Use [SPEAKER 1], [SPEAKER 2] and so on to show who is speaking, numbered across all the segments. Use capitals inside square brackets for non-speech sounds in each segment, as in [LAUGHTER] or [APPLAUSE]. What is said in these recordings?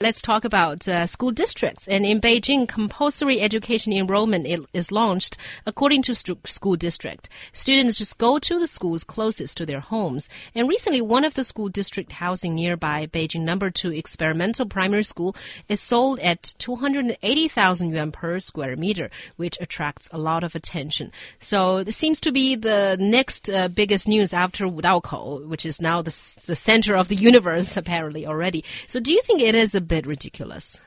[SPEAKER 1] Let's talk about uh, school districts. And in Beijing, compulsory education enrollment is launched according to st school district. Students just go to the schools closest to their homes. And recently, one of the school district housing nearby Beijing number two experimental primary school is sold at 280,000 yuan per square meter, which attracts a lot of attention. So this seems to be the next uh, biggest news after Wudaokou, which is now the, the center of the universe [LAUGHS] apparently already. So do you think it is a bit ridiculous.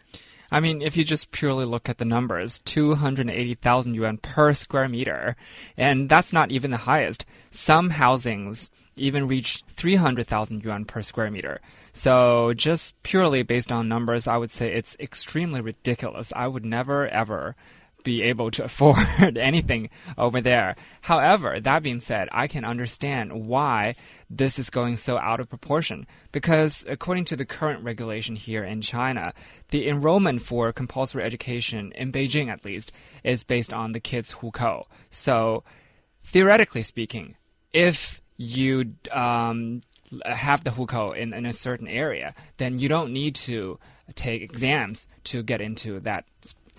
[SPEAKER 2] I mean, if you just purely look at the numbers, 280,000 yuan per square meter, and that's not even the highest. Some housings even reach 300,000 yuan per square meter. So, just purely based on numbers, I would say it's extremely ridiculous. I would never ever be able to [LAUGHS] afford anything over there. However, that being said, I can understand why this is going so out of proportion because according to the current regulation here in China, the enrollment for compulsory education in Beijing at least is based on the kids' hukou. So, theoretically speaking, if you um, have the hukou in, in a certain area, then you don't need to take exams to get into that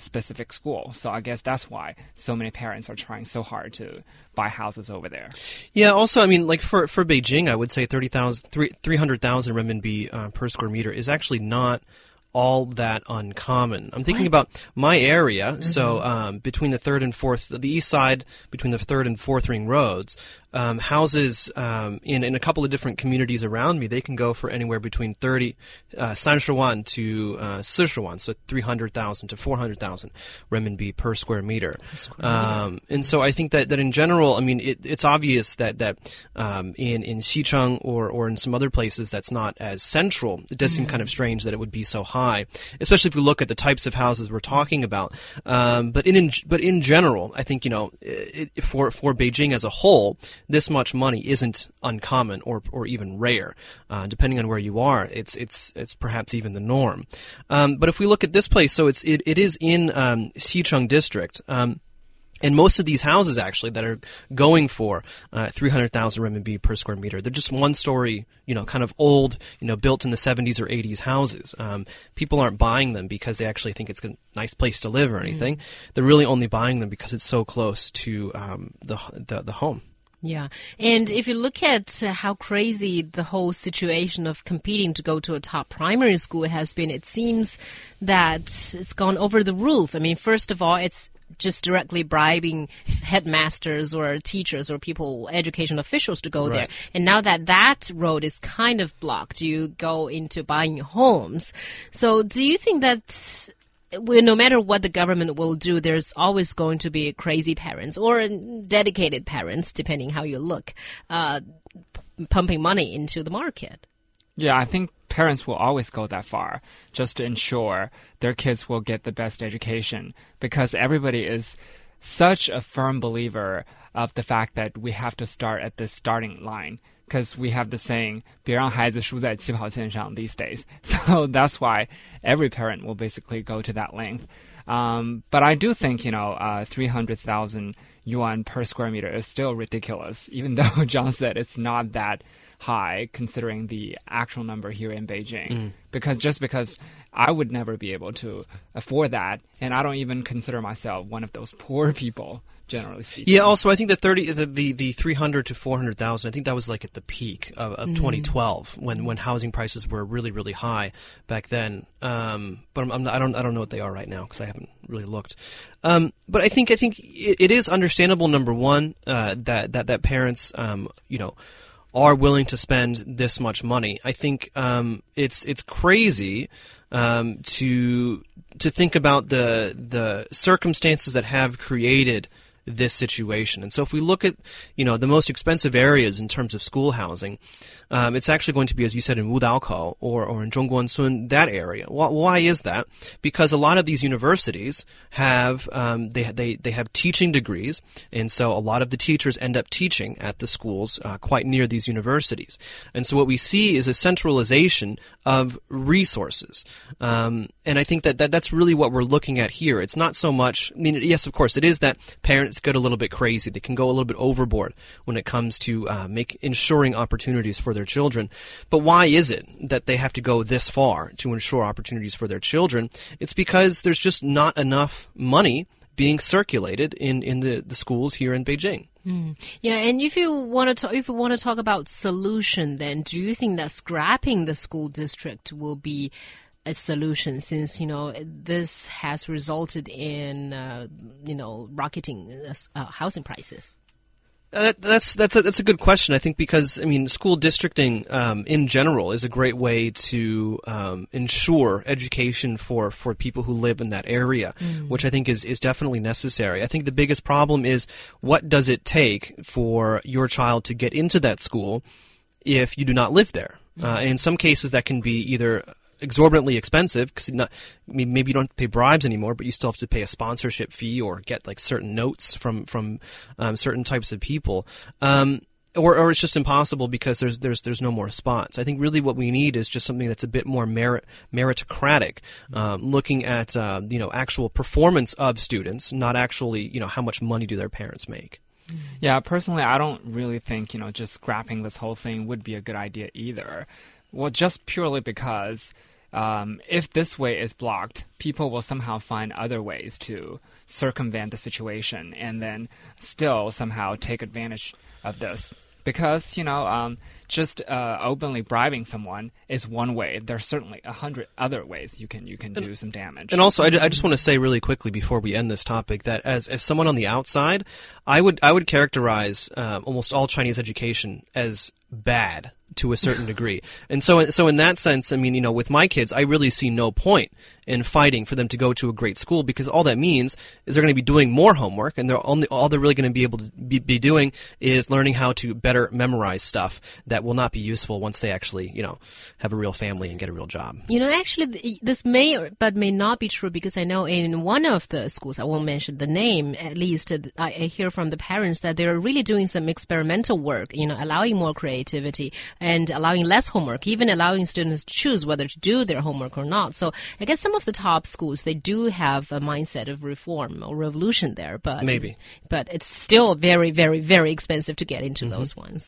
[SPEAKER 2] specific school. So I guess that's why so many parents are trying so hard to buy houses over there.
[SPEAKER 3] Yeah. Also, I mean, like for for Beijing, I would say 30,000, 300,000 renminbi uh, per square meter is actually not all that uncommon. I'm thinking what? about my area. Mm-hmm. So um, between the third and fourth, the east side, between the third and fourth ring roads, um, houses um, in, in a couple of different communities around me, they can go for anywhere between 30, uh, 30to uh, 40 so 300,000 to 400,000 renminbi per square meter. Um, and so I think that, that in general, I mean, it, it's obvious that, that um, in, in Xicheng or, or in some other places that's not as central, it does mm-hmm. seem kind of strange that it would be so high, especially if we look at the types of houses we're talking about. Um, but in, in, but in general, I think, you know, it, for, for Beijing as a whole, this much money isn't uncommon or, or even rare. Uh, depending on where you are, it's it's it's perhaps even the norm. Um, but if we look at this place, so it's it, it is in um, Xicheng district. Um, and most of these houses, actually, that are going for uh, 300,000 RMB per square meter, they're just one story, you know, kind of old, you know, built in the 70s or 80s houses. Um, people aren't buying them because they actually think it's a nice place to live or anything. Mm. They're really only buying them because it's so close to um, the, the, the home.
[SPEAKER 1] Yeah. And if you look at uh, how crazy the whole situation of competing to go to a top primary school has been, it seems that it's gone over the roof. I mean, first of all, it's just directly bribing headmasters or teachers or people, education officials to go right. there. And now that that road is kind of blocked, you go into buying homes. So do you think that no matter what the government will do, there's always going to be crazy parents or dedicated parents, depending how you look, uh, pumping money into the market.
[SPEAKER 2] Yeah, I think parents will always go that far just to ensure their kids will get the best education because everybody is such a firm believer of the fact that we have to start at the starting line because we have the saying 别让孩子输在起跑线上 these days. [LAUGHS] So that's why every parent will basically go to that length. Um, but I do think, you know, uh, 300,000 yuan per square meter is still ridiculous, even [LAUGHS] though John said it's not that high considering the actual number here in Beijing. Mm. Because just because I would never be able to afford that, and I don't even consider myself one of those poor people generally speaking.
[SPEAKER 3] Yeah. Also, I think the thirty, the the, the three hundred to four hundred thousand. I think that was like at the peak of, of mm. 2012 when when housing prices were really really high back then. Um, but I'm, I'm, I don't I don't know what they are right now because I haven't really looked. Um, but I think I think it, it is understandable. Number one, uh, that that that parents, um, you know are willing to spend this much money. I think um, it's it's crazy um, to to think about the the circumstances that have created this situation. And so if we look at, you know, the most expensive areas in terms of school housing, um, it's actually going to be, as you said, in Wudaokou or, or in Zhongguancun, that area. Why, why, is that? Because a lot of these universities have, um, they, they, they have teaching degrees, and so a lot of the teachers end up teaching at the schools uh, quite near these universities. And so what we see is a centralization of resources. Um, and I think that, that that's really what we're looking at here. It's not so much, I mean, yes, of course, it is that parents parents get a little bit crazy. They can go a little bit overboard when it comes to uh, make ensuring opportunities for their children. But why is it that they have to go this far to ensure opportunities for their children? It's because there's just not enough money being circulated in, in the, the schools here in Beijing.
[SPEAKER 1] Mm. Yeah, and if you want to talk, if you want to talk about solution, then do you think that scrapping the school district will be a solution? Since you know this has resulted in uh, you know rocketing uh, housing prices.
[SPEAKER 3] Uh, that's that's a, that's a good question. I think because I mean, school districting um, in general is a great way to um, ensure education for, for people who live in that area, mm. which I think is is definitely necessary. I think the biggest problem is what does it take for your child to get into that school if you do not live there. Mm. Uh, in some cases, that can be either exorbitantly expensive because not maybe you don't pay bribes anymore, but you still have to pay a sponsorship fee or get like certain notes from from um, certain types of people. Um, or, or it's just impossible because there's there's there's no more spots. I think really what we need is just something that's a bit more merit meritocratic, um, looking at uh, you know actual performance of students, not actually you know how much money do their parents make.
[SPEAKER 2] Yeah, personally, I don't really think you know just scrapping this whole thing would be a good idea either. Well, just purely because um, if this way is blocked, people will somehow find other ways to circumvent the situation and then still somehow take advantage of this. Because, you know, um, just uh, openly bribing someone is one way. There's certainly a hundred other ways you can you can and, do some damage.
[SPEAKER 3] And also, I, I just want to say really quickly before we end this topic that as, as someone on the outside, I would I would characterize uh, almost all Chinese education as bad to a certain degree. And so, so in that sense, I mean, you know, with my kids, I really see no point in fighting for them to go to a great school because all that means is they're going to be doing more homework and they're only, all they're really going to be able to be, be, doing is learning how to better memorize stuff that will not be useful once they actually, you know, have a real family and get a real job.
[SPEAKER 1] You know, actually, this may but may not be true because I know in one of the schools, I won't mention the name, at least uh, I hear from the parents that they're really doing some experimental work, you know, allowing more creativity and allowing less homework, even allowing students to choose whether to do their homework or not. So I guess some of the top schools they do have a mindset of reform or revolution there, but
[SPEAKER 3] maybe,
[SPEAKER 1] but it's still very, very, very expensive to get into mm -hmm. those ones.